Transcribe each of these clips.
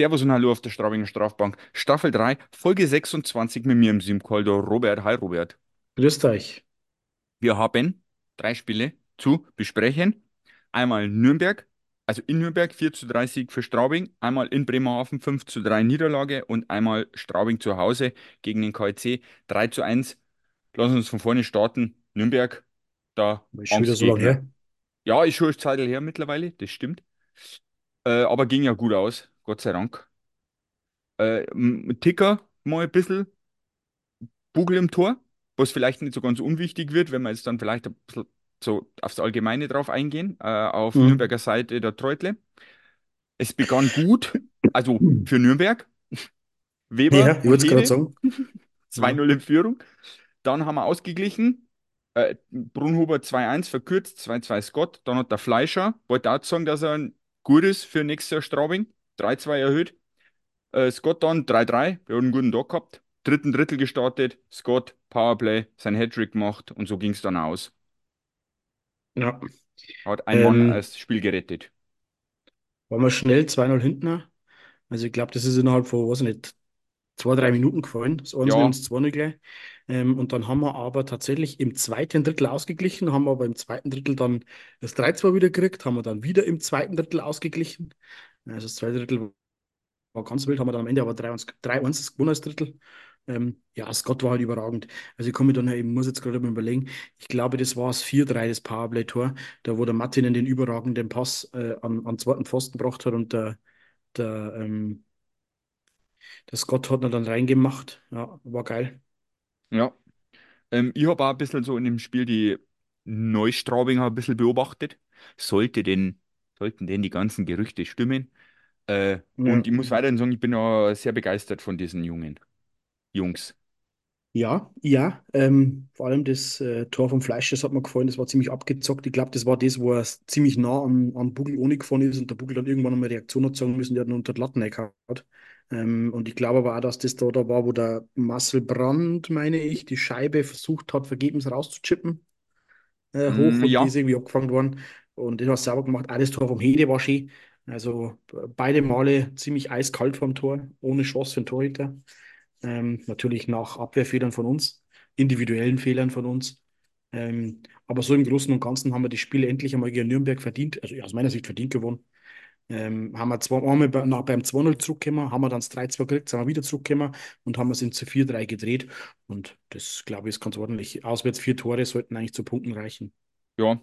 Servus und Hallo auf der Straubinger Strafbank. Staffel 3, Folge 26 mit mir im Simcall, der Robert. Hi Robert. Grüßt euch. Wir haben drei Spiele zu besprechen. Einmal Nürnberg, also in Nürnberg 4 zu 3 Sieg für Straubing, einmal in Bremerhaven 5 zu 3 Niederlage und einmal Straubing zu Hause gegen den KIC 3 zu 1. Lass uns von vorne starten. Nürnberg, der Ist schon wieder so lange her. Ja, ist schon eine Zeit her mittlerweile, das stimmt. Äh, aber ging ja gut aus, Gott sei Dank. Äh, m- Ticker mal ein bisschen Bugel im Tor, was vielleicht nicht so ganz unwichtig wird, wenn wir jetzt dann vielleicht ein bisschen so aufs Allgemeine drauf eingehen, äh, auf Mhm. Nürnberger Seite der Treutle. Es begann gut, also für Nürnberg, Ja, Weber ich wollte es gerade sagen. Ja. 2-0 in Führung. Dann haben wir ausgeglichen, äh, Brunhuber 2-1 verkürzt, 2-2 Scott. Dann hat der Fleischer, wollte auch sagen, dass er ein gut ist für nächstes Jahr Straubing, 3-2 erhöht. Äh, Scott dann 3-3, der hat einen guten Tag gehabt. Dritten Drittel gestartet, Scott, Powerplay, sein Hattrick gemacht und so ging es dann aus. Ja. Hat ein Mann Ähm, das Spiel gerettet. waren wir schnell 2-0 hinten. Also ich glaube, das ist innerhalb von, ich nicht, zwei, drei Minuten gefallen. Das 1 und Ja, das 2 gleich. Ähm, und dann haben wir aber tatsächlich im zweiten Drittel ausgeglichen, haben wir aber im zweiten Drittel dann das 3-2 wieder gekriegt, haben wir dann wieder im zweiten Drittel ausgeglichen. Also das zweite Drittel war ganz wild, haben wir dann am Ende aber 3-1 3-1 gewonnen als Drittel. Ähm, ja, Scott war halt überragend. Also ich komme dann, ich muss jetzt gerade mal überlegen, ich glaube, das war das 4-3, das Powerplay-Tor, da wo der Martin den überragenden Pass äh, an den zweiten Pfosten gebracht hat und der, der, ähm, der Scott hat ihn dann reingemacht. Ja, war geil. ja. Ähm, ich habe auch ein bisschen so in dem Spiel die Neustraubinger ein bisschen beobachtet. Sollte denn, sollten denn die ganzen Gerüchte stimmen. Äh, und Ja, ich muss weiterhin sagen, ich bin auch sehr begeistert von diesen jungen Jungs. ja, ja ähm, vor allem das äh, Tor vom Fleisch, das hat mir gefallen, das war ziemlich abgezockt. Ich glaube, das war das, wo er ziemlich nah an, an Bugel ohne gefahren ist und der Bugel dann irgendwann einmal eine Reaktion hat sagen müssen, der hat ihn unter die Latten gehabt. Ähm, und ich glaube aber auch, dass das da, da war, wo der Marcel Brandt, meine ich, die Scheibe versucht hat, vergebens rauszuchippen, äh, hoch Mm, und die ist irgendwie abgefangen worden. Und den hast du sauber gemacht. Das Tor vom Hede war schön. Also be- beide Male ziemlich eiskalt vom Tor, ohne Chance für den Torhüter. Ähm, natürlich nach Abwehrfehlern von uns, individuellen Fehlern von uns. Ähm, aber so im Großen und Ganzen haben wir das Spiel endlich einmal gegen Nürnberg verdient, also aus meiner Sicht verdient gewonnen. Ähm, haben wir zwei, einmal bei- nach, beim 2-0 zurückgekommen, haben wir dann das 3-2 gekriegt, sind wir wieder zurückgekommen und haben es in zu 4-3 gedreht. Und das, glaube ich, ist ganz ordentlich. Auswärts vier Tore sollten eigentlich zu Punkten reichen. ja,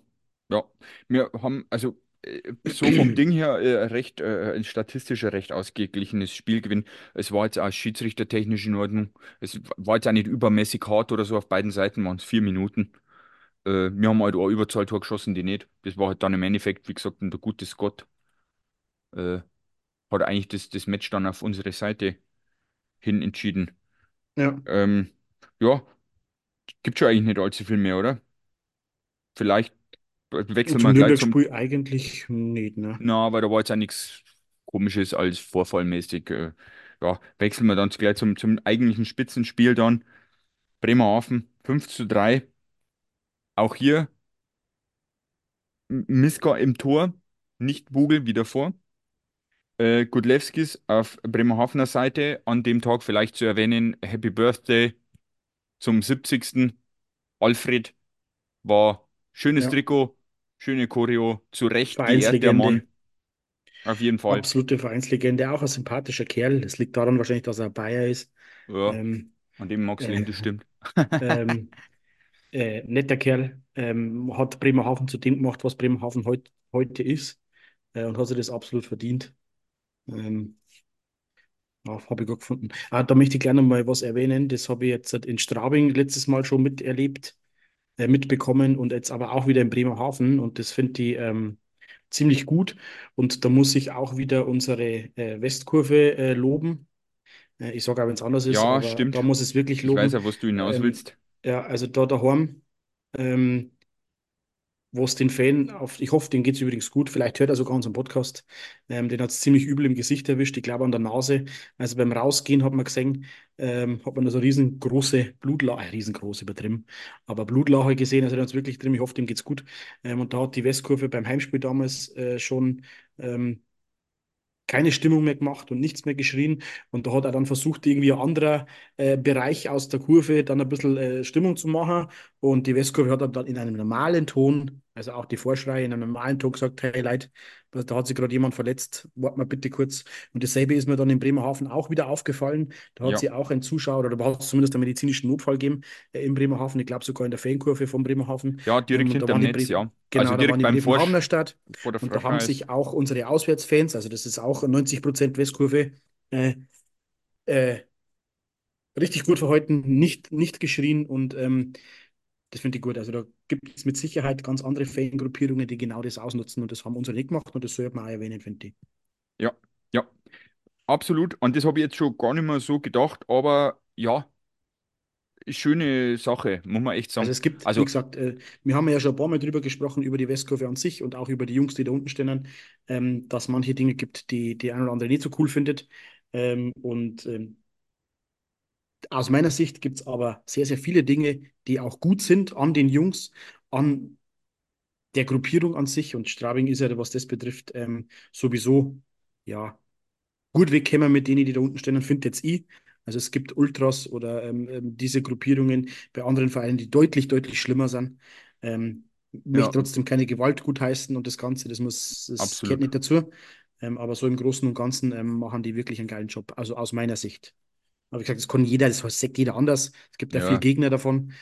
ja. Wir haben also äh, so vom Ding her äh, recht, äh, ein statistischer recht ausgeglichenes Spielgewinn. Es war jetzt auch schiedsrichtertechnisch in Ordnung. Es war jetzt auch nicht übermäßig hart oder so. Auf beiden Seiten waren es vier Minuten. Äh, wir haben halt auch Überzahltor geschossen, die nicht. Das war halt dann im Endeffekt, wie gesagt, der gute Scott äh, hat eigentlich das, das Match dann auf unsere Seite hin entschieden. Ja, Ähm, ja, gibt schon eigentlich nicht allzu viel mehr, oder? Vielleicht wechseln wir gleich zum. Nürnberg-Spiel eigentlich nicht, ne? Na, weil da war jetzt auch nichts Komisches als vorfallmäßig. Äh, ja, wechseln wir dann gleich zum, zum eigentlichen Spitzenspiel dann. Bremerhaven 5 zu 3. Auch hier Miska im Tor, nicht Bugel wie davor. Äh, Gudlewskis auf Bremerhavener Seite an dem Tag vielleicht zu erwähnen, Happy Birthday zum 70. Alfred war schönes Ja, Trikot, schöne Choreo, zu Recht geehrt der. Mann, auf jeden Fall. Absolute Vereinslegende. Auch ein sympathischer Kerl. Das liegt daran wahrscheinlich, dass er ein Bayer ist. Ja, Ähm, an dem mag's äh, liegen, das stimmt. ähm, äh, netter Kerl. Ähm, hat Bremerhaven zu dem gemacht, was Bremerhaven heut, heute ist. Äh, und hat sich das absolut verdient. Ähm, habe ich gut gefunden. Ah, da möchte ich gerne mal was erwähnen. Das habe ich jetzt in Straubing letztes Mal schon miterlebt, äh, mitbekommen und jetzt aber auch wieder in Bremerhaven. Und das finde ich ähm, ziemlich gut. Und da muss ich auch wieder unsere äh, Westkurve äh, loben. Äh, ich sage auch, wenn es anders ist, Ja, aber da stimmt. muss es wirklich Ich weiß loben. ja, was du hinaus Ähm, willst. ja, also da daheim. Ähm, wo es den Fan auf, ich hoffe, dem geht es übrigens gut, vielleicht hört er sogar unseren Podcast, ähm, den hat es ziemlich übel im Gesicht erwischt, ich glaube an der Nase. Also beim Rausgehen hat man gesehen, ähm, hat man da so riesengroße Blutlache, äh, riesengroß übertrieben, aber Blutlache gesehen, also der hat es wirklich drin, ich hoffe, dem geht's gut. Ähm, und da hat die Westkurve beim Heimspiel damals äh, schon ähm, keine Stimmung mehr gemacht und nichts mehr geschrien. Und da hat er dann versucht, irgendwie ein anderer äh, Bereich aus der Kurve dann ein bisschen äh, Stimmung zu machen. Und die Westkurve hat dann in einem normalen Ton, also auch die Vorschrei in einem normalen Ton gesagt, hey Leute, da hat sich gerade jemand verletzt, warten wir bitte kurz. Und dasselbe ist mir dann in Bremerhaven auch wieder aufgefallen. Da hat Ja, sie auch ein Zuschauer oder da hat es zumindest einen medizinischen Notfall gegeben äh, in Bremerhaven. Ich glaube sogar in der Fankurve von Bremerhaven. ja, Ähm, direkt waren hinterm die Netz, ja. Also genau, da waren direkt die beim Bremerhavener Stadt. vor der Und da haben sich auch unsere Auswärtsfans, also das ist auch 90% Westkurve, äh, äh, richtig gut verhalten, nicht, nicht geschrien und ähm, das finde ich gut. Also da gibt es mit Sicherheit ganz andere Fangruppierungen, die genau das ausnutzen und das haben unsere nicht gemacht und das sollte man auch erwähnen, finde ich. Ja, ja, absolut. Und das habe ich jetzt schon gar nicht mehr so gedacht, aber ja, schöne Sache, muss man echt Also sagen. es gibt, wie Also, gesagt, äh, wir haben ja schon ein paar Mal drüber gesprochen, über die Westkurve an sich und auch über die Jungs, die da unten stehen, ähm, dass manche Dinge gibt, die die ein oder andere nicht so cool findet. Ähm, und ähm, aus meiner Sicht gibt es aber sehr, sehr viele Dinge, die auch gut sind an den Jungs, an der Gruppierung an sich. Und Straubing ist ja, was das betrifft, ähm, sowieso ja gut wegkommen mit denen, die da unten stehen, und finde jetzt ich. Also es gibt Ultras oder ähm, ähm, diese Gruppierungen bei anderen Vereinen, die deutlich, deutlich schlimmer sind. Ähm, ja, trotzdem keine Gewalt gutheißen und das Ganze, das muss, das gehört absolut. nicht dazu. Ähm, aber so im Großen und Ganzen ähm, machen die wirklich einen geilen Job, also aus meiner Sicht. Aber wie gesagt, das kann jeder, das sagt jeder anders. Es gibt ja Ja, Gegner davon.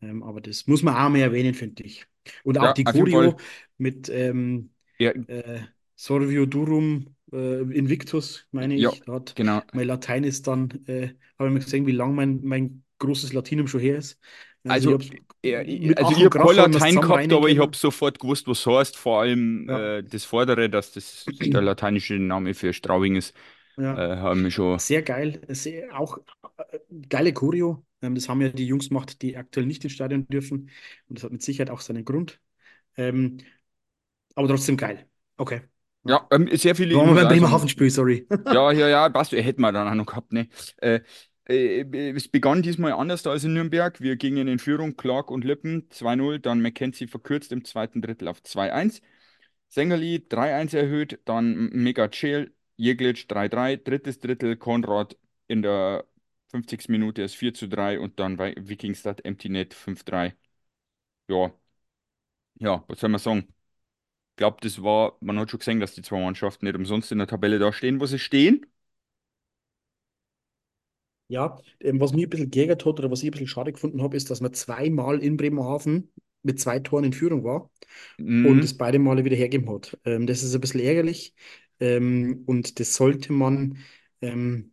Ähm, aber das muss man auch mehr erwähnen, finde ich. Und auch ja, die. Choreo mit ähm, Ja, äh, Sorvio Durum äh, Invictus, meine ja, ich. Hat genau. mein Latein ist dann, äh, habe ich mal gesehen, wie lang mein, mein großes Latinum schon her ist. Also ich Also, habe ja, ich- mit also ich habe habe ich es Latein gehabt, aber ich habe sofort gewusst, was heißt. Vor allem Ja. äh, das Vordere, dass das der lateinische Name für Straubing ist, äh, Ja, haben wir schon. sehr geil. Sehr, auch äh, geile Choreo. Ähm, das haben ja die Jungs gemacht, die aktuell nicht ins Stadion dürfen. Und das hat mit Sicherheit auch seinen Grund. Ähm, aber trotzdem geil. Okay. Ja. Ähm, sehr viele, Waren wir beim sagen, Bremerhaven-Spiel, sorry. Ja, ja, ja, passt. Hätten wir dann auch noch gehabt, ne? Äh, äh, es begann diesmal anders als in Nürnberg. Wir gingen in Führung, Clark und Lippen 2-0, dann McKenzie verkürzt im zweiten Drittel auf 2-1. Sängerli 3-1 erhöht, dann Mega Chill, Jeglic 3-3, drittes Drittel, Konrad in der 50. Minute ist 4-3 und dann bei Vikingstad Empty Net 5-3. Ja, ja, was soll man sagen? Ich glaube, das war, man hat schon gesehen, dass die zwei Mannschaften nicht umsonst in der Tabelle da stehen, wo sie stehen. Ja, ähm, was mich ein bisschen geärgert hat oder was ich ein bisschen schade gefunden habe, ist, dass man zweimal in Bremerhaven mit zwei Toren in Führung war und es Mhm, beide Male wieder hergeben hat. Ähm, das ist ein bisschen ärgerlich ähm, und das sollte man ähm,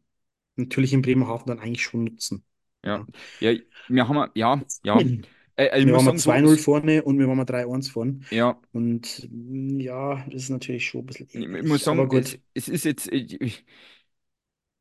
natürlich in Bremerhaven dann eigentlich schon nutzen. Ja, Ja. wir haben, ja, ja. Äh, äh, Wir waren mal sagen, so, 2-0 s- vorne und wir waren mal 3-1 vorne. ja, Und mm, ja, das ist natürlich schon ein bisschen ich muss ärgerlich. Aber sagen, es, gut, es ist jetzt, ich-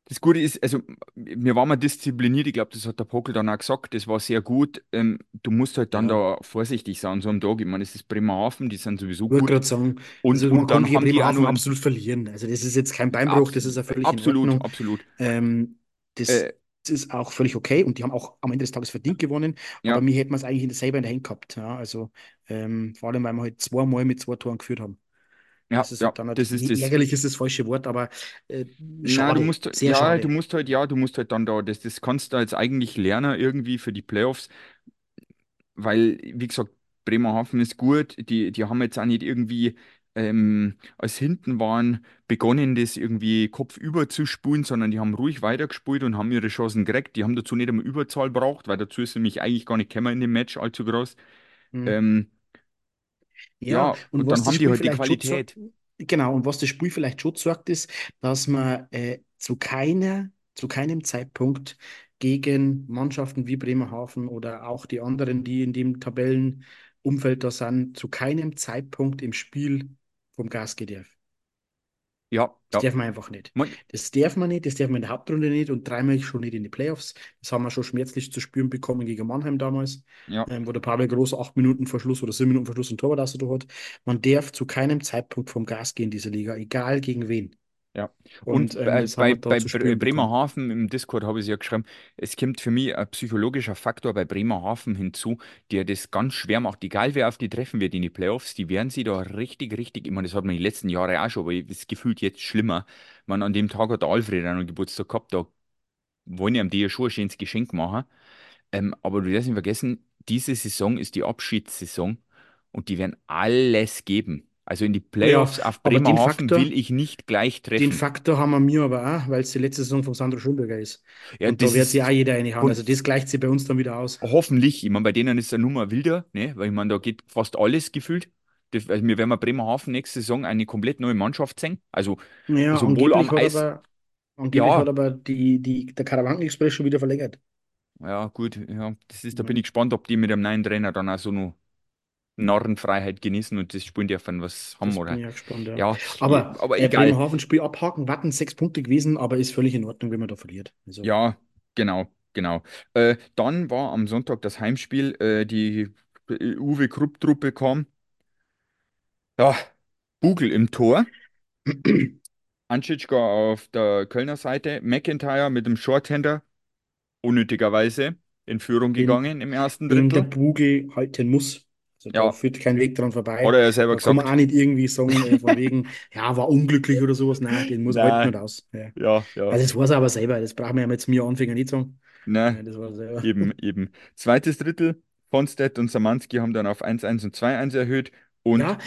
das Gute ist, also, wir waren mal diszipliniert, ich glaube, das hat der Pockel dann auch gesagt, das war sehr gut. Ähm, du musst halt dann ja. da vorsichtig sein, so am Tag. Ich meine, es ist Bremerhaven, die sind sowieso wollte gut. gerade sagen, Und, also man und kann dann gegen haben die auch Bremerhaven nur absolut verlieren. Also das ist jetzt kein Beinbruch, abs das ist ja völlig absolut, absolut. Ähm, das Äh, ist auch völlig okay und die haben auch am Ende des Tages verdient gewonnen, aber ja, mir hätten wir es eigentlich in selber in der Hand gehabt. Ja, also ähm, vor allem, weil wir halt zweimal mit zwei Toren geführt haben. Ja, Das ist ja, halt dann das ist das. ärgerlich ist das falsche Wort, aber äh, Na, du schade, musst, sehr ja, du schade. musst halt, ja, du musst halt dann da, das, das kannst du jetzt eigentlich lernen irgendwie für die Playoffs. weil, wie gesagt, Bremerhaven ist gut. Die, die haben jetzt auch nicht irgendwie, ähm, als hinten waren, begonnen, das irgendwie kopfüber zu spulen, sondern die haben ruhig weitergespielt und haben ihre Chancen gekriegt. Die haben dazu nicht einmal Überzahl braucht, weil dazu ist nämlich eigentlich gar nicht gekommen in dem Match allzu groß. Hm. Ähm, Ja, ja, und und was dann das haben die Spiel halt die vielleicht schon Qualität. genau, und was das Spiel vielleicht schon zeigt, ist, dass man äh, zu keiner, zu keinem Zeitpunkt gegen Mannschaften wie Bremerhaven oder auch die anderen, die in dem Tabellenumfeld da sind, zu keinem Zeitpunkt im Spiel vom Gas geht darf. Ja, Das ja. darf man einfach nicht. Das darf man nicht, das darf man in der Hauptrunde nicht und dreimal schon nicht in die Playoffs. Das haben wir schon schmerzlich zu spüren bekommen gegen Mannheim damals, ja, ähm, wo der Pavel Groß acht Minuten Verschluss oder sieben Minuten Verschluss ein Torwart hat. Man darf zu keinem Zeitpunkt vom Gas gehen in dieser Liga, egal gegen wen. Ja, Und und ähm, bei, das haben bei, wir da bei zu spüren bekommen. Bremerhaven im Discord habe ich es ja geschrieben, es kommt für mich ein psychologischer Faktor bei Bremerhaven hinzu, der das ganz schwer macht. Egal wer auf die treffen wird in die Playoffs, die werden sie da richtig, richtig, ich meine, das hat man die letzten Jahre auch schon, aber es gefühlt jetzt schlimmer. Man, an dem Tag hat der Alfred einen Geburtstag gehabt, da wollen die ihm die ja schon ein schönes Geschenk machen. Ähm, aber du darfst nicht vergessen, diese Saison ist die Abschiedssaison und die werden alles geben. Also in die Ja, Playoffs auf aber den Bremerhaven will ich nicht gleich den treffen. Faktor haben wir mir aber auch, weil es die letzte Saison von Sandro Schönberger ist. Ja, Und das da wird sich auch jeder reinhauen. und Also das gleicht sich bei uns dann wieder aus. hoffentlich, ich meine, bei denen ist der Nummer wilder, ne? Weil ich meine, da geht fast alles gefühlt. Das, also wir werden Bremerhaven nächste Saison eine komplett neue Mannschaft sehen. Also Ja, sowohl am hat Eis, aber, angeblich hat ja, aber die, die, der Karawanken Express schon wieder verlängert. ja, gut, ja, das ist, da bin Ja, ich gespannt, ob die mit dem neuen Trainer dann auch so noch Narrenfreiheit genießen und das spielen dürfen, was haben das bin oder ich auch gespannt, ja. ja, Aber aber äh, egal. Bremerhaven-Spiel abhaken, warten sechs Punkte gewesen, aber ist völlig in Ordnung, wenn man da verliert. Also, Ja, genau, genau. Äh, dann war am Sonntag das Heimspiel, äh, die äh, Uwe Krupp-Truppe kam. Ja, Bugel im Tor. Anschitschka auf der Kölner Seite, McIntyre mit dem Shorthander unnötigerweise in Führung gegangen im ersten den der Drittel. Bugel halten muss. Also da Ja, führt kein Weg dran vorbei. er ja selber Da kann man auch gesagt. nicht irgendwie sagen, äh, von wegen, ja, war unglücklich oder sowas. Nein, den muss er Nein, und aus. Ja. ja, ja, Also das weiß er aber selber. Das brauchen wir ja jetzt mir Anfänger nicht sagen. ne, Ja, das er selber. eben, eben. Zweites Drittel, Vonstedt und Szymanski haben dann auf 1-1 und 2-1 erhöht und Ja,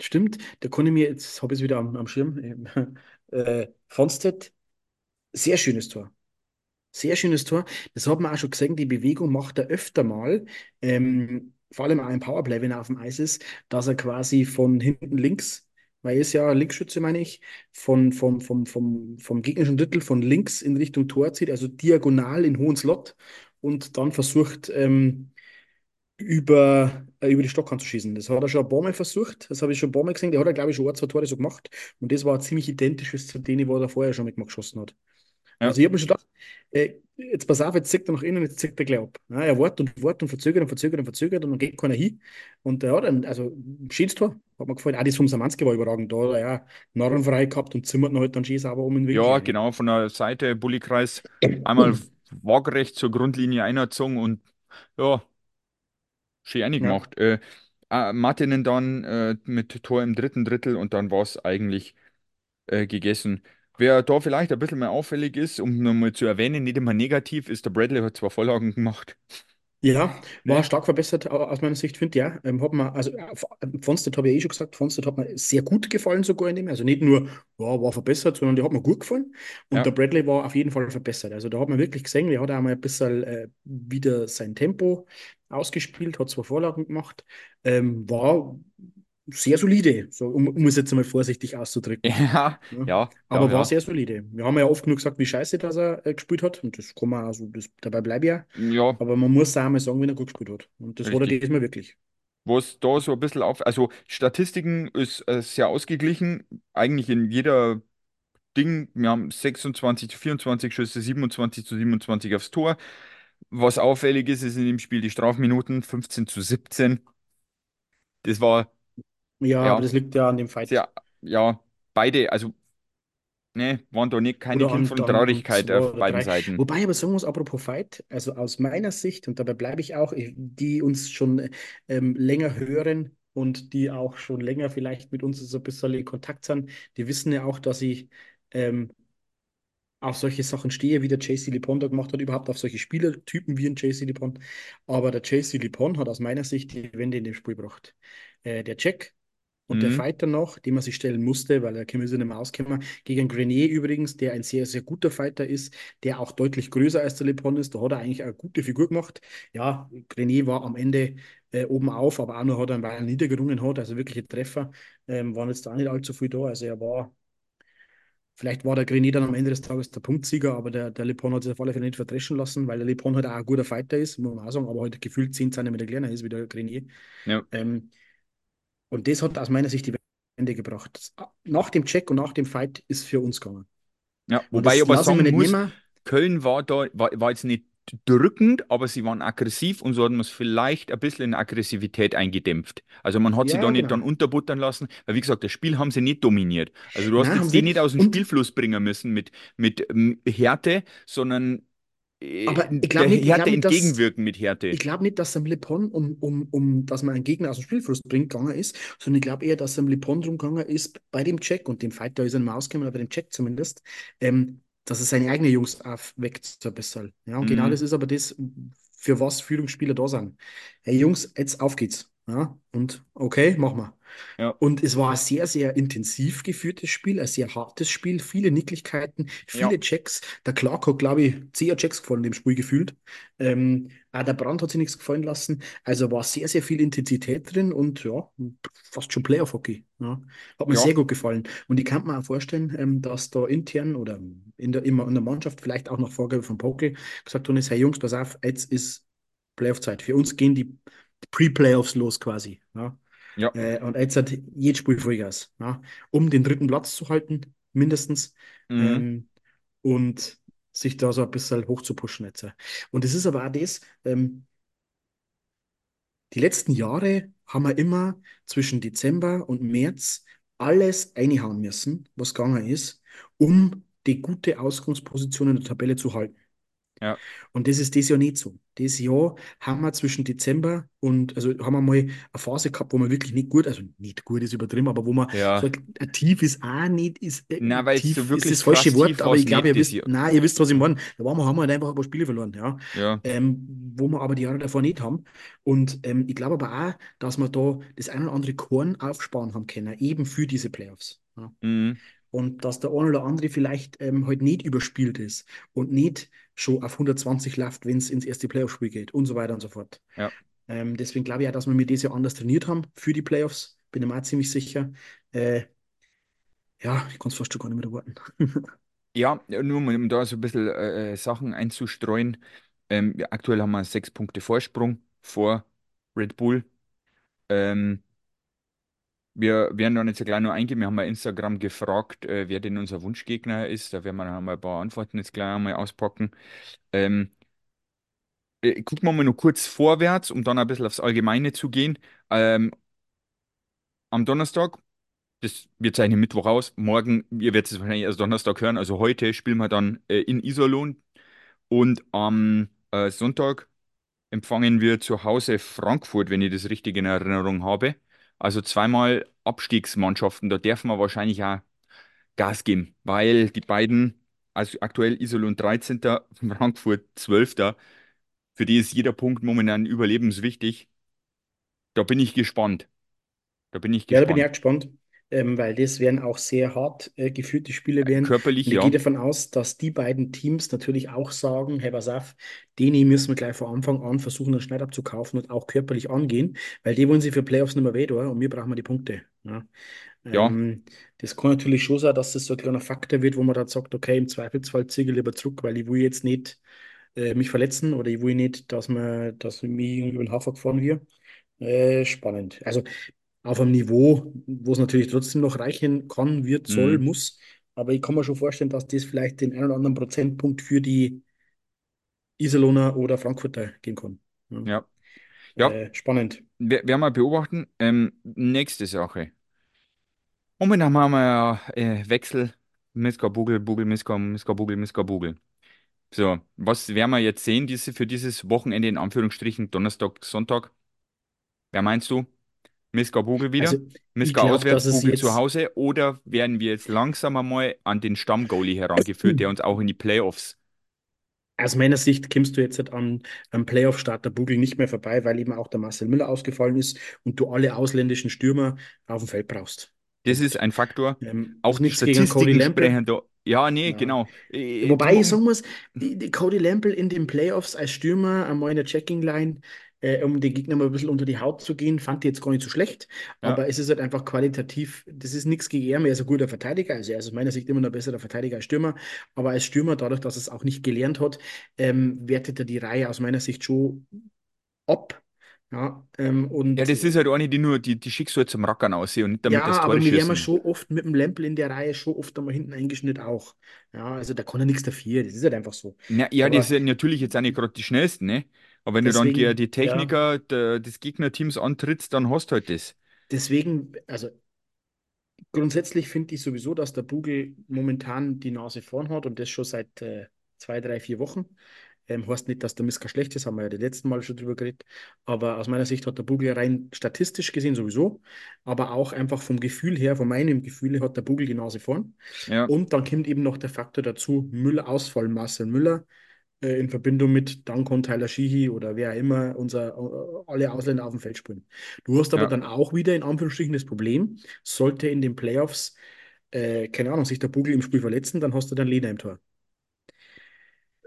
stimmt. Da kann ich mir, jetzt habe ich es wieder am, am Schirm. Äh, Fonstedt, sehr schönes Tor. Sehr schönes Tor. Das hat man auch schon gesehen, die Bewegung macht er öfter mal. Ähm, vor allem auch im Powerplay, wenn er auf dem Eis ist, dass er quasi von hinten links, weil er ist ja Linksschütze, meine ich, von, vom, vom, vom, vom gegnerischen Drittel von links in Richtung Tor zieht, also diagonal in hohen Slot und dann versucht, ähm, über, äh, über die Stockhand zu schießen. Das hat er schon ein paar Mal versucht. Das habe ich schon ein paar Mal gesehen. Der hat er, glaube ich, schon ein, zwei Tore so gemacht. Und das war ziemlich identisch zu denen, wo er vorher schon mit geschossen hat. Ja, Also ich habe mir schon gedacht, äh, jetzt pass auf, jetzt zieht er nach innen, jetzt zieht er gleich ab. Ja, er wartet und wartet und verzögert und verzögert und verzögert und dann geht keiner hin. Und ja, dann, also schönes Tor, hat mir gefallen. Auch das vom Samanski war überragend. Da hat er ja narrenfrei gehabt und zimmert ihn halt dann schön sauber um den Winkel ja, rein. genau, von der Seite Bullykreis einmal waagerecht zur Grundlinie eingezogen und ja, schön Ja. eingemacht. Äh, äh, Martinen dann äh, mit Tor im dritten Drittel und dann war es eigentlich äh, gegessen. Wer da vielleicht ein bisschen mehr auffällig ist, um nochmal zu erwähnen, nicht immer negativ, ist der Bradley, hat zwar Vorlagen gemacht, Ja, war ne? stark verbessert au- aus meiner Sicht, finde ich. Ja. Ähm, hat mir, also äh, Fonstedt habe ich eh schon gesagt, Fonstedt hat mir sehr gut gefallen sogar in dem. Also nicht nur, ja, war verbessert, sondern der hat mir gut gefallen. Und der Ja, Bradley war auf jeden Fall verbessert. Also da hat man wirklich gesehen, der hat auch mal ein bisschen äh, wieder sein Tempo ausgespielt, hat zwei Vorlagen gemacht, ähm, war sehr solide, so, um, um es jetzt einmal vorsichtig auszudrücken. ja, Ja. ja, ja, Aber war ja. sehr solide. Wir haben ja oft genug gesagt, wie scheiße dass er äh, gespielt hat. Und das kann man also, das, dabei bleibe ich ja. Ja, Aber man muss auch mal sagen, wenn er gut gespielt hat. Und das hat er richtig. diesmal wirklich. Was da so ein bisschen auf, also Statistiken ist äh, sehr ausgeglichen, eigentlich in jeder Ding, wir haben 26 zu 24 Schüsse, 27 zu 27 aufs Tor. Was auffällig ist, ist in dem Spiel die Strafminuten 15 zu 17. Das war, Ja, aber ja, das liegt ja an dem Fight. sehr, ja, beide, also, ne, waren da nicht keine Oder Kind an, von an, Traurigkeit zwei auf oder beiden drei. Seiten. Wobei ich aber sagen muss, apropos Fight, also aus meiner Sicht, und dabei bleibe ich auch, ich- die uns schon ähm, länger hören und die auch schon länger vielleicht mit uns so ein bisschen in Kontakt sind, die wissen ja auch, dass ich ähm, auf solche Sachen stehe, wie der JC Lepon da gemacht hat, überhaupt auf solche Spielertypen wie ein JC Lepon. Aber der JC Lepon hat aus meiner Sicht die Wende in dem Spiel gebracht. Äh, der Check und der Mhm. Fight danach, den man sich stellen musste, weil er sie nicht mehr auskommen, gegen Grenier übrigens, der ein sehr, sehr guter Fighter ist, der auch deutlich größer als der Lepon ist. Da hat er eigentlich eine gute Figur gemacht. Ja, Grenier war am Ende äh, oben auf, aber auch noch hat er, weil er niedergerungen hat, also wirkliche Treffer, ähm, waren jetzt da auch nicht allzu viel da. Also er war Vielleicht war der Grenier dann am Ende des Tages der Punktsieger, aber der, der Lepon hat sich auf alle Fälle nicht verdreschen lassen, weil der Lepon halt auch ein guter Fighter ist, muss man auch sagen, aber heute gefühlt 10 Zentimeter kleiner ist wie der Grenier. Ja, Ähm, und das hat aus meiner Sicht die Wende gebracht. Nach dem Check und nach dem Fight ist für uns gegangen. ja, wobei ich aber sagen nicht muss, nehmen. Köln war da, war, war jetzt nicht drückend, aber sie waren aggressiv und so hat man es vielleicht ein bisschen in Aggressivität eingedämpft. Also man hat sie da Ja, nicht genau. dann unterbuttern lassen, weil wie gesagt, das Spiel haben sie nicht dominiert. Also du hast Nein, jetzt die sie nicht aus dem Spielfluss bringen müssen mit, mit ähm, Härte, sondern aber ich der glaube nicht, ich Härte glaube nicht, dass. entgegenwirken mit Ich Härte. glaube nicht, dass am Lipon, um, um, um, dass man einen Gegner aus dem Spielfluss bringt, gegangen ist, sondern ich glaube eher, dass am Lipon drum gegangen ist, bei dem Check, und dem Fight, da ist er mal ausgekommen, aber bei dem Check zumindest, ähm, dass er seine eigenen Jungs aufweckt, so ein bisschen. Ja, und genau das Mhm. ist aber das, für was Führungsspieler da sind. Hey Jungs, jetzt auf geht's. Ja, und okay, machen wir. Ja, Und es war ein sehr, sehr intensiv geführtes Spiel, ein sehr hartes Spiel, viele Nicklichkeiten, ja, viele Checks. Der Clark hat, glaube ich, zehn Checks gefallen dem Spiel gefühlt. Ähm, auch der Brand hat sich nichts gefallen lassen. Also war sehr, sehr viel Intensität drin und ja, fast schon Playoff-Hockey. Ja. Hat mir ja, sehr gut gefallen. Und ich kann mir auch vorstellen, ähm, dass da intern oder in der, immer in der Mannschaft, vielleicht auch nach Vorgabe von Pokel, gesagt worden ist, hey Jungs, pass auf, jetzt ist Playoff-Zeit. Für uns gehen die Pre-Playoffs los quasi. Ja. ja. Äh, und jetzt hat jedes Spiel Vollgas, ja, um den dritten Platz zu halten, mindestens. Mhm. Ähm, und sich da so ein bisschen hoch zu pushen jetzt. Und es ist aber auch das, ähm, die letzten Jahre haben wir immer zwischen Dezember und März alles reinhauen müssen, was gegangen ist, um die gute Ausgangsposition in der Tabelle zu halten. Ja, Und das ist dieses Jahr nicht so. Dieses Jahr haben wir zwischen Dezember und, also haben wir mal eine Phase gehabt, wo man wirklich nicht gut, also nicht gut ist übertrieben, aber wo man ja. ein Tief ist auch nicht, ist, äh, Na, weil jetzt so tief ist das falsche Wort, tief aber ich glaube, ihr wisst, na, ihr wisst, was ich meine. Da waren wir, haben wir halt einfach ein paar Spiele verloren, ja. Ja, Ähm, wo wir aber die Jahre davor nicht haben. Und ähm, ich glaube aber auch, dass wir da das ein oder andere Korn aufsparen haben können, eben für diese Playoffs. Ja. mhm. Und dass der eine oder andere vielleicht ähm, halt nicht überspielt ist und nicht schon auf 120 läuft, wenn es ins erste Playoff-Spiel geht und so weiter und so fort. Ja. Ähm, deswegen glaube ich auch, dass wir mit dieses Jahr anders trainiert haben für die Playoffs. Bin ich mir auch ziemlich sicher. Äh, ja, ich kann es fast schon gar nicht mehr erwarten. Ja, nur um um da so ein bisschen äh, äh, Sachen einzustreuen. Ähm, ja, aktuell haben wir sechs Punkte Vorsprung vor Red Bull. Ähm, wir werden da jetzt gleich nur eingehen. Wir haben bei Instagram gefragt, äh, wer denn unser Wunschgegner ist. Da werden wir dann mal ein paar Antworten jetzt gleich einmal auspacken. Ähm, äh, gucken wir mal nur kurz vorwärts, um dann ein bisschen aufs Allgemeine zu gehen. Ähm, am Donnerstag, das, wir zeichnen Mittwoch aus. Morgen, ihr werdet es wahrscheinlich erst Donnerstag hören. Also heute spielen wir dann äh, in Iserlohn. Und am äh, Sonntag empfangen wir zu Hause Frankfurt, wenn ich das richtig in Erinnerung habe. Also zweimal Abstiegsmannschaften. Da dürfen wir wahrscheinlich auch Gas geben, weil die beiden, also aktuell Iserlohn 13., Frankfurt 12., für die ist jeder Punkt momentan überlebenswichtig. Da bin ich gespannt. Da bin ich Ja, da bin ich auch gespannt. Ähm, weil das werden auch sehr hart äh, geführte Spiele werden. Körperlich, Und ich gehe ja. davon aus, dass die beiden Teams natürlich auch sagen, hey, pass auf, denen müssen wir gleich von Anfang an versuchen, einen Schneid abzukaufen und auch körperlich angehen, weil die wollen sie für Playoffs nicht mehr weh tun und wir brauchen die Punkte. Ja. Ja. Ähm, das kann natürlich schon sein, dass das so ein kleiner Faktor wird, wo man dann sagt, okay, im Zweifelsfall ziehe ich lieber zurück, weil ich will jetzt nicht äh, mich verletzen oder ich will nicht, dass man, dass mich irgendwie über den Haufen gefahren wird. Äh, spannend. Also auf einem Niveau, wo es natürlich trotzdem noch reichen kann, wird, soll, Mhm. muss. Aber ich kann mir schon vorstellen, dass das vielleicht den einen oder anderen Prozentpunkt für die Iserlohner oder Frankfurter geben kann. Ja. Ja. Ja, Äh, spannend. wer- werden wir beobachten. Ähm, nächste Sache. Momentan haben wir äh, Wechsel. Miska Bugel, Bugel, Miska, Miska Bugel, Miska Bugel. So, was werden wir jetzt sehen diese, für dieses Wochenende in Anführungsstrichen, Donnerstag, Sonntag? Wer meinst du? Miska Bugel Also wieder? ich Miska glaube, auswärts, es Bugel zu jetzt Hause? Oder werden wir jetzt langsam einmal an den Stammgoalie herangeführt, der uns auch in die Playoffs. Aus meiner Sicht kommst du jetzt halt an am Playoff-Start der Bugel nicht mehr vorbei, weil eben auch der Marcel Müller ausgefallen ist und du alle ausländischen Stürmer auf dem Feld brauchst. Das ist ein Faktor. Ähm, Auch nichts gegen Cody da. Ja, nee, Ja. genau. Äh, Wobei ich sagen muss, die, die Cody Lample in den Playoffs als Stürmer einmal in der Checking-Line, äh, um den Gegner mal ein bisschen unter die Haut zu gehen, fand ich jetzt gar nicht so schlecht. ja, Aber es ist halt einfach qualitativ, das ist nichts gegen ihn. Er ist ein guter Verteidiger, also er ist aus meiner Sicht immer noch ein besserer Verteidiger als Stürmer. Aber als Stürmer, dadurch, dass er es auch nicht gelernt hat, ähm, wertet er die Reihe aus meiner Sicht schon ab. Ja, ähm, Ja, und das ist halt eine, die nur, die, die schickst du halt zum Rackern aus und nicht Ja, damit das Tore aber wir schießen. schon oft mit dem Lempel in der Reihe schon oft einmal hinten eingeschnitten auch. Ja, also da kann er nichts dafür. Das ist halt einfach so. Ja, ja, die Aber sind natürlich jetzt auch nicht gerade die schnellsten, ne? Aber wenn du dann deswegen, die ja, Techniker der, des Gegnerteams antrittst, dann hast du halt das. deswegen, also grundsätzlich finde ich sowieso, dass der Bugel momentan die Nase vorn hat und das schon seit äh, zwei, drei, vier Wochen. Ähm, heißt nicht, dass der Miska schlecht ist, haben wir ja das letzte Mal schon drüber geredet. Aber aus meiner Sicht hat der Bugel rein statistisch gesehen sowieso, aber auch einfach vom Gefühl her, von meinem Gefühl her, hat der Bugel die Nase vorn. Ja, Und dann kommt eben noch der Faktor dazu, Müller Ausfall, Marcel Müller äh, in Verbindung mit Dankon, Tyler Sheehy oder wer auch immer unser, äh, alle Ausländer auf dem Feld spielen. Du hast aber ja. dann auch wieder in Anführungsstrichen das Problem, sollte in den Playoffs, äh, keine Ahnung, sich der Bugel im Spiel verletzen, dann hast du dann Lehner im Tor.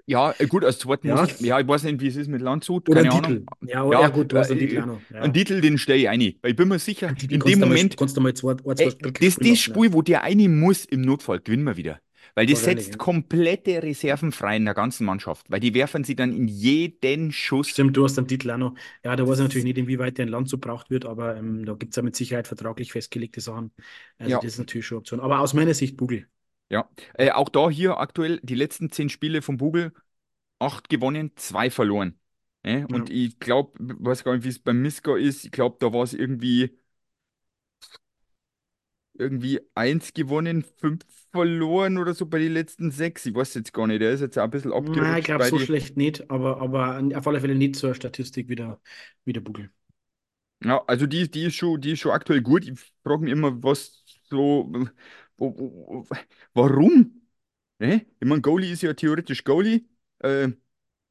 Ja, äh, gut, als zweiten muss Ja, ich, ja, ich weiß nicht, wie es ist mit Landshut, oder ein keine Ahnung. Titel. Ja, ja Ja, gut, du hast einen Titel äh, auch noch. einen Ja. Titel, den stelle ich ein. Weil ich bin mir sicher, Titel in dem du mal, Moment, kannst du mal zwei, ein, zwei äh, das, das. Spiel, wo der eine muss im Notfall, gewinnen wir wieder. Weil das Wahrscheinlich, setzt ja. komplette Reserven frei in der ganzen Mannschaft. Weil die werfen sie dann in jeden Schuss. Stimmt, du hast einen Titel auch noch. Ja, da weiß ich natürlich nicht, inwieweit der in Land so braucht wird, aber ähm, da gibt es ja mit Sicherheit vertraglich festgelegte Sachen. Also ja, das ist natürlich schon Option. Aber aus meiner Sicht Bugel. ja. Äh, auch da hier aktuell die letzten zehn Spiele vom Bugel, acht gewonnen, zwei verloren. Äh, Ja. und ich glaube, weiß gar nicht, wie es beim Miska ist. Ich glaube, da war es irgendwie. Irgendwie eins gewonnen, fünf verloren oder so bei den letzten sechs. Ich weiß jetzt gar nicht. Der ist jetzt auch ein bisschen Na, ich abgerutscht glaube, so die. schlecht nicht, aber, aber auf alle Fälle nicht eine Statistik wie der, wie der Bugel. Ja, also die, die ist schon, die ist schon aktuell gut. Ich frage mich immer, was so, warum? Ne? Ich meine, Goalie ist ja theoretisch Goalie, äh,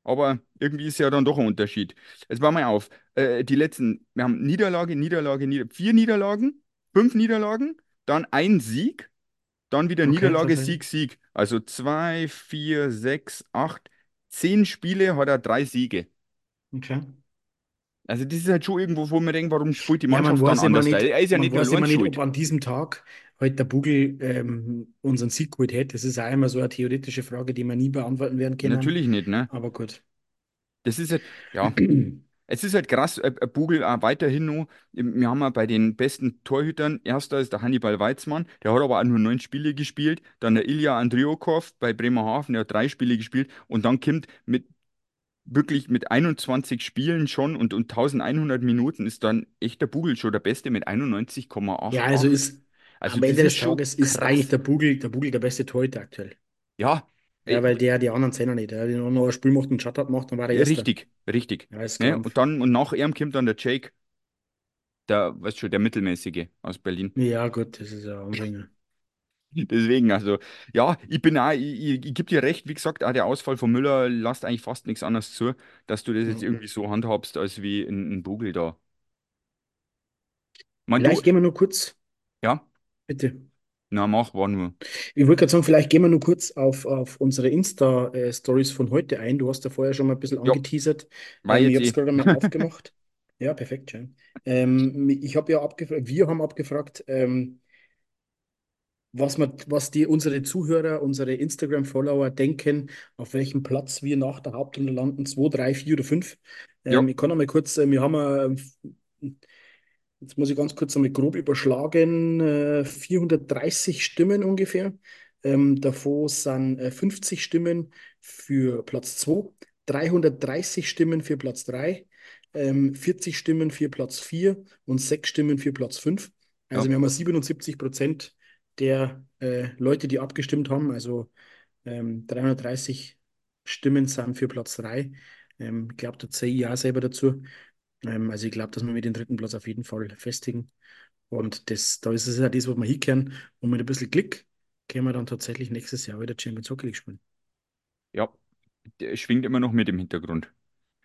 aber irgendwie ist ja dann doch ein Unterschied. Jetzt war mal auf. Äh, die letzten, wir haben Niederlage, Niederlage, Nieder vier Niederlagen, fünf Niederlagen, dann ein Sieg. Dann wieder Okay, Niederlage, tatsächlich. Sieg, Sieg. Also zwei, vier, sechs, acht, zehn Spiele hat er drei Siege. Okay. Also das ist halt schon irgendwo, wo man denkt, warum spielt die Ja, man Mannschaft dann anders? Nicht, er ist ja man nicht weiß immer nicht, ob an diesem Tag halt der Bugel ähm, unseren Sieg geholt hätte. Das ist auch immer so eine theoretische Frage, die wir nie beantworten werden können. Natürlich nicht, ne? Aber gut. Das ist halt, ja, es ist halt krass, äh, äh, Bugel auch weiterhin noch. Wir haben ja bei den besten Torhütern, erster ist der Hannibal Weizmann, der hat aber auch nur neun Spiele gespielt. Dann der Ilja Andriokov bei Bremerhaven, der hat drei Spiele gespielt. Und dann kommt mit wirklich mit 21 Spielen schon und, und 1100 Minuten ist dann echt der Bugel schon der Beste mit Ja, also 91,88. ist Also am Ende des Tages ist eigentlich der Bugel, der Bugel der beste Torhüter aktuell. Ja, Ja, äh, weil der die anderen Zehner nicht. Der hat noch ein Spiel gemacht und einen Shutout gemacht, dann war er Erster. richtig, richtig. Ja, ist Ne? Krampf. Und dann und nach ihm kommt dann der Jake, der, weißt schon, der Mittelmäßige aus Berlin. Ja, gut, das ist ja Anfänger. Deswegen, also, ja, ich bin auch, ich, ich, ich gebe dir recht, wie gesagt, auch der Ausfall von Müller lasst eigentlich fast nichts anderes zu, dass du das jetzt Ja. irgendwie so handhabst, als wie ein, ein Bugel da. Du, Vielleicht gehen wir nur kurz, ja, bitte. Na, mach, war nur. Ich wollte gerade sagen, vielleicht gehen wir nur kurz auf, auf unsere Insta-Stories von heute ein. Du hast ja vorher schon mal ein bisschen angeteasert. war Ähm, ich jetzt habe es eh. gerade mal aufgemacht. Ja, perfekt, schön. Ähm, ich habe ja abgefragt, wir haben abgefragt, ähm, was, man, was die, unsere Zuhörer, unsere Instagram-Follower denken, auf welchem Platz wir nach der Hauptrunde landen, 2, 3, 4 oder 5. Ja, Ähm, ich kann noch mal kurz, äh, wir haben, äh, jetzt muss ich ganz kurz einmal grob überschlagen, äh, 430 Stimmen ungefähr. Ähm, davon sind äh, 50 Stimmen für Platz 2, 330 Stimmen für Platz 3, ähm, 40 Stimmen für Platz 4 und 6 Stimmen für Platz 5. Also ja, wir haben 77 Prozent der äh, Leute, die abgestimmt haben. Also ähm, 330 Stimmen sind für Platz 3. Ähm, ich glaube, da zähle ich ja selber dazu. Ähm, also ich glaube, dass wir mit dem dritten Platz auf jeden Fall festigen. Und das, da ist es ja das, was wir hinkehren. Und mit ein bisschen Glück können wir dann tatsächlich nächstes Jahr wieder Champions Hockey League spielen. ja, der schwingt immer noch mit im Hintergrund.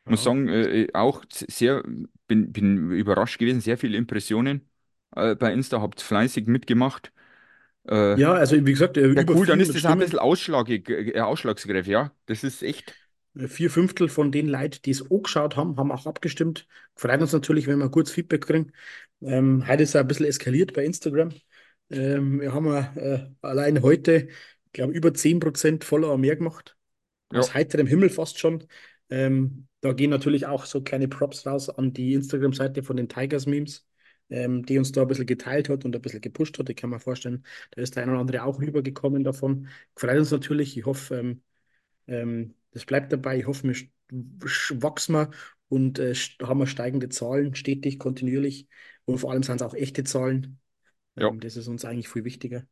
Muss Ja. sagen, äh, äh, auch sehr, bin, bin überrascht gewesen, sehr viele Impressionen äh, bei Insta, habt fleißig mitgemacht. Äh, Ja, also wie gesagt, äh, ja, über cool, dann ist 400 das auch ein bisschen Stimmen. ausschlagig, äh, ausschlagsreif, ja. Das ist echt, Vier Fünftel von den Leuten, die es angeschaut haben, haben auch abgestimmt. Freut uns natürlich, wenn wir kurz Feedback kriegen. Ähm, heute ist es ein bisschen eskaliert bei Instagram. Ähm, wir haben äh, allein heute, ich glaube, über 10% Follower mehr gemacht. ja, Aus heiterem Himmel fast schon. Ähm, da gehen natürlich auch so kleine Props raus an die Instagram-Seite von den Tigers Memes, ähm, die uns da ein bisschen geteilt hat und ein bisschen gepusht hat. Ich kann mir vorstellen, da ist der ein oder andere auch rübergekommen davon. Freut uns natürlich. Ich hoffe, ähm, ähm, das bleibt dabei. Ich hoffe, wir wachsen wir und äh, haben wir steigende Zahlen, stetig, kontinuierlich. Und vor allem sind es auch echte Zahlen. Ja, Ähm, das ist uns eigentlich viel wichtiger.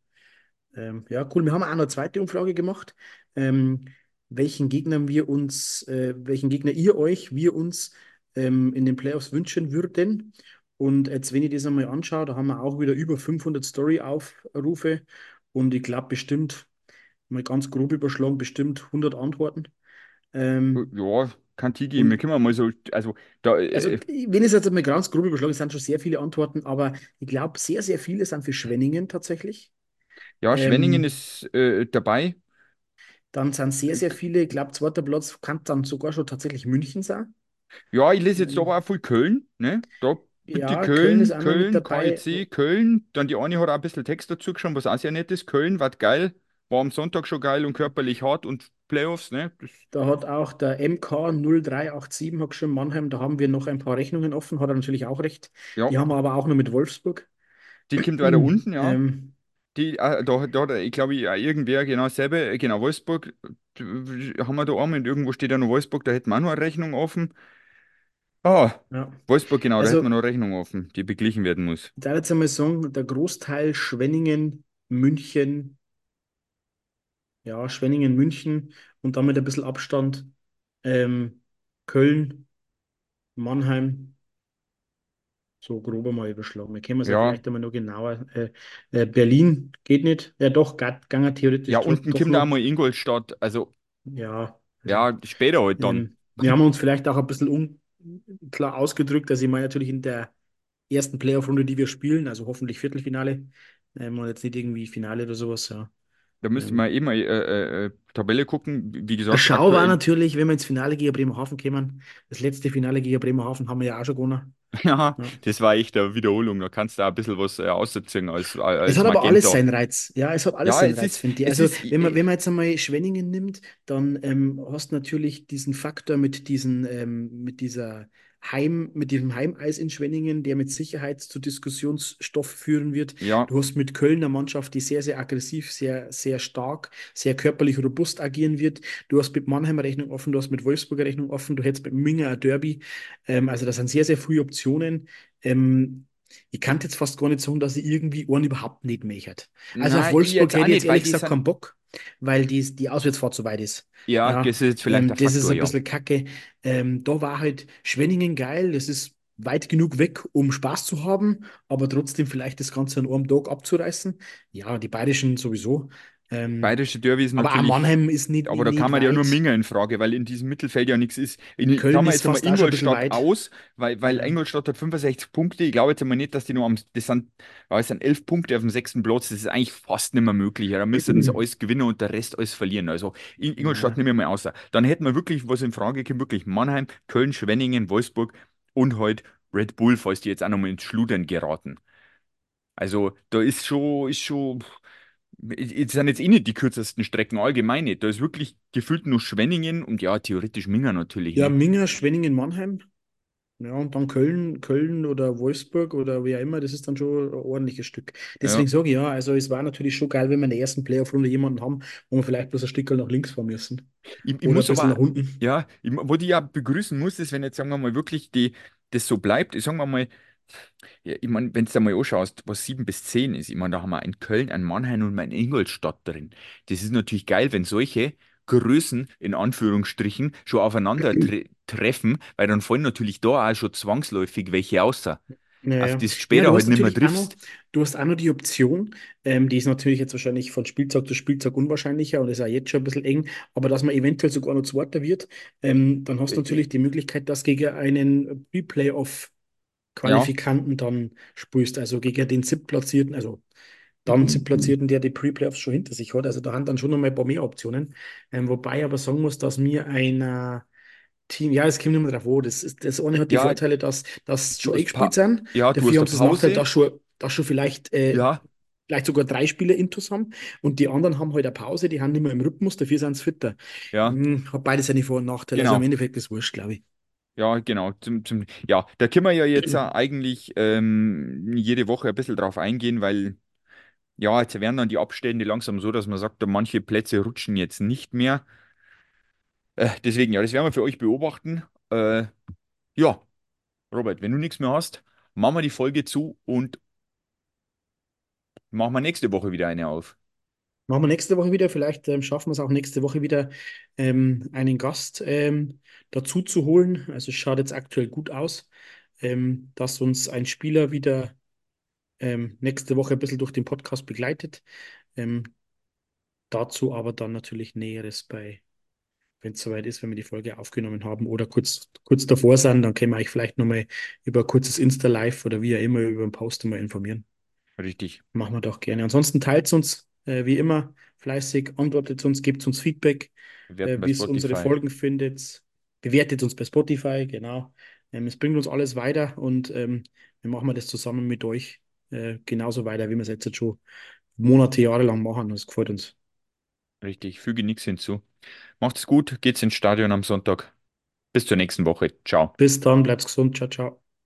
Ähm, ja, cool. Wir haben auch noch eine zweite Umfrage gemacht, ähm, welchen Gegnern wir uns, äh, welchen Gegner ihr euch, wir uns ähm, in den Playoffs wünschen würden. Und jetzt, wenn ich das einmal anschaue, da haben wir auch wieder über 500 Story-Aufrufe und ich glaube bestimmt, mal ganz grob überschlagen, bestimmt 100 Antworten. Ähm, ja, kann die geben. Wir können mal so, also da, also, äh, wenn ich es jetzt einmal ganz grob überschlage, es sind schon sehr viele Antworten, aber ich glaube, sehr, sehr viele sind für Schwenningen tatsächlich. ja, Schwenningen Ähm, ist äh, dabei. Dann sind sehr, sehr viele, ich glaube, zweiter Platz kann dann sogar schon tatsächlich München sein. Ja, ich lese jetzt aber Ähm, auch viel Köln, ne? Da ja, Köln Köln, Köln. KEC, Köln. Dann die eine hat auch ein bisschen Text dazu geschrieben, was auch sehr nett ist. Köln war geil, war am Sonntag schon geil und körperlich hart und Playoffs, ne? Das, Da hat auch der MK 0387 hat geschrieben, Mannheim, da haben wir noch ein paar Rechnungen offen, hat er natürlich auch recht. ja, Die haben wir aber auch noch mit Wolfsburg. die kommt weiter unten, ja. Ähm, Die, äh, da, da, ich glaube, auch irgendwer, genau dasselbe, äh, genau, Wolfsburg, äh, haben wir da einmal und irgendwo steht ja noch Wolfsburg, da hätten wir auch noch eine Rechnung offen. Ah, ja. Wolfsburg, genau, da hätten wir Also, noch eine Rechnung offen, die beglichen werden muss. ich darf jetzt einmal sagen, der Großteil Schwenningen, München, ja, Schwenningen, München und damit ein bisschen Abstand ähm, Köln, Mannheim. So grob einmal überschlagen. Wir können es ja Ja, vielleicht einmal noch genauer. Äh, äh, Berlin geht nicht. Ja, doch, ja ja, theoretisch doch, unten kommt noch. mal Ingolstadt, also, Ja, ja, später halt dann. ähm, wir haben uns vielleicht auch ein bisschen unklar ausgedrückt. Also ich meine natürlich in der ersten Playoff-Runde, die wir spielen, also hoffentlich Viertelfinale, ähm, und jetzt nicht irgendwie Finale oder sowas. Ja. Da müsste man eben mal äh, äh, äh, Tabelle gucken. Wie gesagt, Schau war natürlich, wenn wir ins Finale gegen Bremerhaven kommen. Das letzte Finale gegen Bremerhaven haben wir ja auch schon gewonnen. ja, Ja. das war echt eine Wiederholung. Da kannst du auch ein bisschen was äh, ausziehen als, Es als hat aber alles Magenta. seinen Reiz. Ja, es hat alles Ja, seinen es Reiz, finde ich. es Also, ist, wenn man, äh, wenn man jetzt einmal Schwenningen nimmt, dann ähm, hast du natürlich diesen Faktor mit diesen, ähm, mit dieser Heim, mit diesem Heimeis in Schwenningen, der mit Sicherheit zu Diskussionsstoff führen wird. ja, Du hast mit Köln eine Mannschaft, die sehr, sehr aggressiv, sehr, sehr stark, sehr körperlich robust agieren wird. Du hast mit Mannheim Rechnung offen, du hast mit Wolfsburg eine Rechnung offen, du hättest mit Minga ein Derby. Ähm, also, das sind sehr, sehr viele Optionen. Ähm, ich kann jetzt fast gar nicht sagen, dass ich irgendwie einen überhaupt nicht mechert. Also auf nein, ich Wolfsburg hätte ich jetzt ehrlich gesagt keinen Bock, weil die, die Auswärtsfahrt so weit ist. ja, Ja, das ist jetzt vielleicht ähm, der das ist Faktor, ein ja. bisschen kacke. Ähm, da war halt Schwenningen geil, das ist weit genug weg, um Spaß zu haben, aber trotzdem vielleicht das Ganze an einem Tag abzureißen. Ja, die Bayerischen sowieso. Ähm, Bayerische Derby ist aber natürlich, Mannheim ist nicht, aber nicht, da kann nicht man ja nur weit. Minga in Frage, weil in diesem Mittelfeld ja nichts ist. Ich Köln klammer ist jetzt bisschen Ingolstadt weit. aus, weil, weil. Ingolstadt hat 65 Punkte. Ich glaube jetzt einmal nicht, dass die nur am, das sind, ja, es sind 11 Punkte auf dem sechsten Platz. Das ist eigentlich fast nicht mehr möglich. Da müssten sie alles gewinnen und der Rest alles verlieren. Also In- Ingolstadt Ja. nehmen wir mal außer. Dann hätten wir wirklich was in Frage kommt, wirklich Mannheim, Köln, Schwenningen, Wolfsburg und halt Red Bull, falls die jetzt auch nochmal ins Schludern geraten. Also da ist schon, ist schon, es sind jetzt eh nicht die kürzesten Strecken allgemein nicht. Da ist wirklich gefühlt nur Schwenningen und ja, theoretisch Minga natürlich, Ja, ne? Minga, Schwenningen, Mannheim. Ja, und dann Köln, Köln oder Wolfsburg oder wer immer, das ist dann schon ein ordentliches Stück. Ja, Deswegen sage ich ja, also es war natürlich schon geil, wenn wir in der ersten Playoff-Runde jemanden haben, wo wir vielleicht bloß ein Stück nach links fahren müssen. ich, ich muss bisschen nach aber, unten. ja, ich, was ich ja begrüßen muss, ist, wenn jetzt, sagen wir mal, wirklich die, das so bleibt, ich sagen wir mal, ja, ich meine, wenn du da mal anschaust, was 7 bis 10 ist, ich meine, da haben wir ein Köln, ein Mannheim und ein Ingolstadt drin. Das ist natürlich geil, wenn solche Größen in Anführungsstrichen schon aufeinander tre treffen, weil dann fallen natürlich da auch schon zwangsläufig welche außer, Ja, auf ja. Ja, später du halt nicht mehr auch noch, triffst. du hast auch noch die Option, ähm, die ist natürlich jetzt wahrscheinlich von Spieltag zu Spieltag unwahrscheinlicher und ist auch jetzt schon ein bisschen eng, aber dass man eventuell sogar noch Zweiter wird, ähm, dann hast du Äh, natürlich die Möglichkeit, dass gegen einen Pre-Playoff Ja, Qualifikanten dann spielst, also gegen den Siebtplatzierten, also dann Siebtplatzierten, der die Pre-Playoffs schon hinter sich hat. Also da haben dann schon noch mal ein paar mehr Optionen. Ähm, wobei ich aber sagen muss, dass mir ein äh, Team, ja, es kommt immer drauf an. Das, ist, das eine hat die ja, Vorteile, dass das du schon hast eingespielt pa sind. ja, du Dafür hast haben sie das Nachteil, dass schon, dass schon vielleicht äh, ja, vielleicht sogar drei Spieler intus haben und die anderen haben halt eine Pause, die haben nicht mehr im Rhythmus, dafür sind sie fitter. Ja, Hm, hat beides seine Vor- und Nachteile. Also im genau. Endeffekt ist es wurscht, glaube ich. Ja, genau. Zum, zum, ja, da können wir ja jetzt äh, eigentlich ähm, jede Woche ein bisschen drauf eingehen, weil ja, jetzt werden dann die Abstände langsam so, dass man sagt, da manche Plätze rutschen jetzt nicht mehr. Äh, deswegen, ja, das werden wir für euch beobachten. Äh, ja, Robert, wenn du nichts mehr hast, machen wir die Folge zu und machen wir nächste Woche wieder eine auf. Machen wir nächste Woche wieder. Vielleicht ähm, schaffen wir es auch nächste Woche wieder, ähm, einen Gast ähm, dazu zu holen. Also es schaut jetzt aktuell gut aus, ähm, dass uns ein Spieler wieder ähm, nächste Woche ein bisschen durch den Podcast begleitet. Ähm, dazu aber dann natürlich Näheres bei, wenn es soweit ist, wenn wir die Folge aufgenommen haben oder kurz, kurz davor sind, dann können wir euch vielleicht nochmal über ein kurzes Insta-Live oder wie auch immer über einen Post mal informieren. Richtig. Machen wir doch gerne. Ansonsten teilt uns äh, wie immer fleißig, antwortet uns, gebt uns Feedback, äh, wie es unsere. Folgen findet. Bewertet uns bei Spotify, genau. Ähm, es bringt uns alles weiter und ähm, wir machen das zusammen mit euch äh, genauso weiter, wie wir es jetzt schon Monate, Jahre lang machen. Das gefällt uns. Richtig, füge nichts hinzu. Macht's gut, geht's ins Stadion am Sonntag. Bis zur nächsten Woche. Ciao. Bis dann, bleibt's gesund. Ciao, ciao.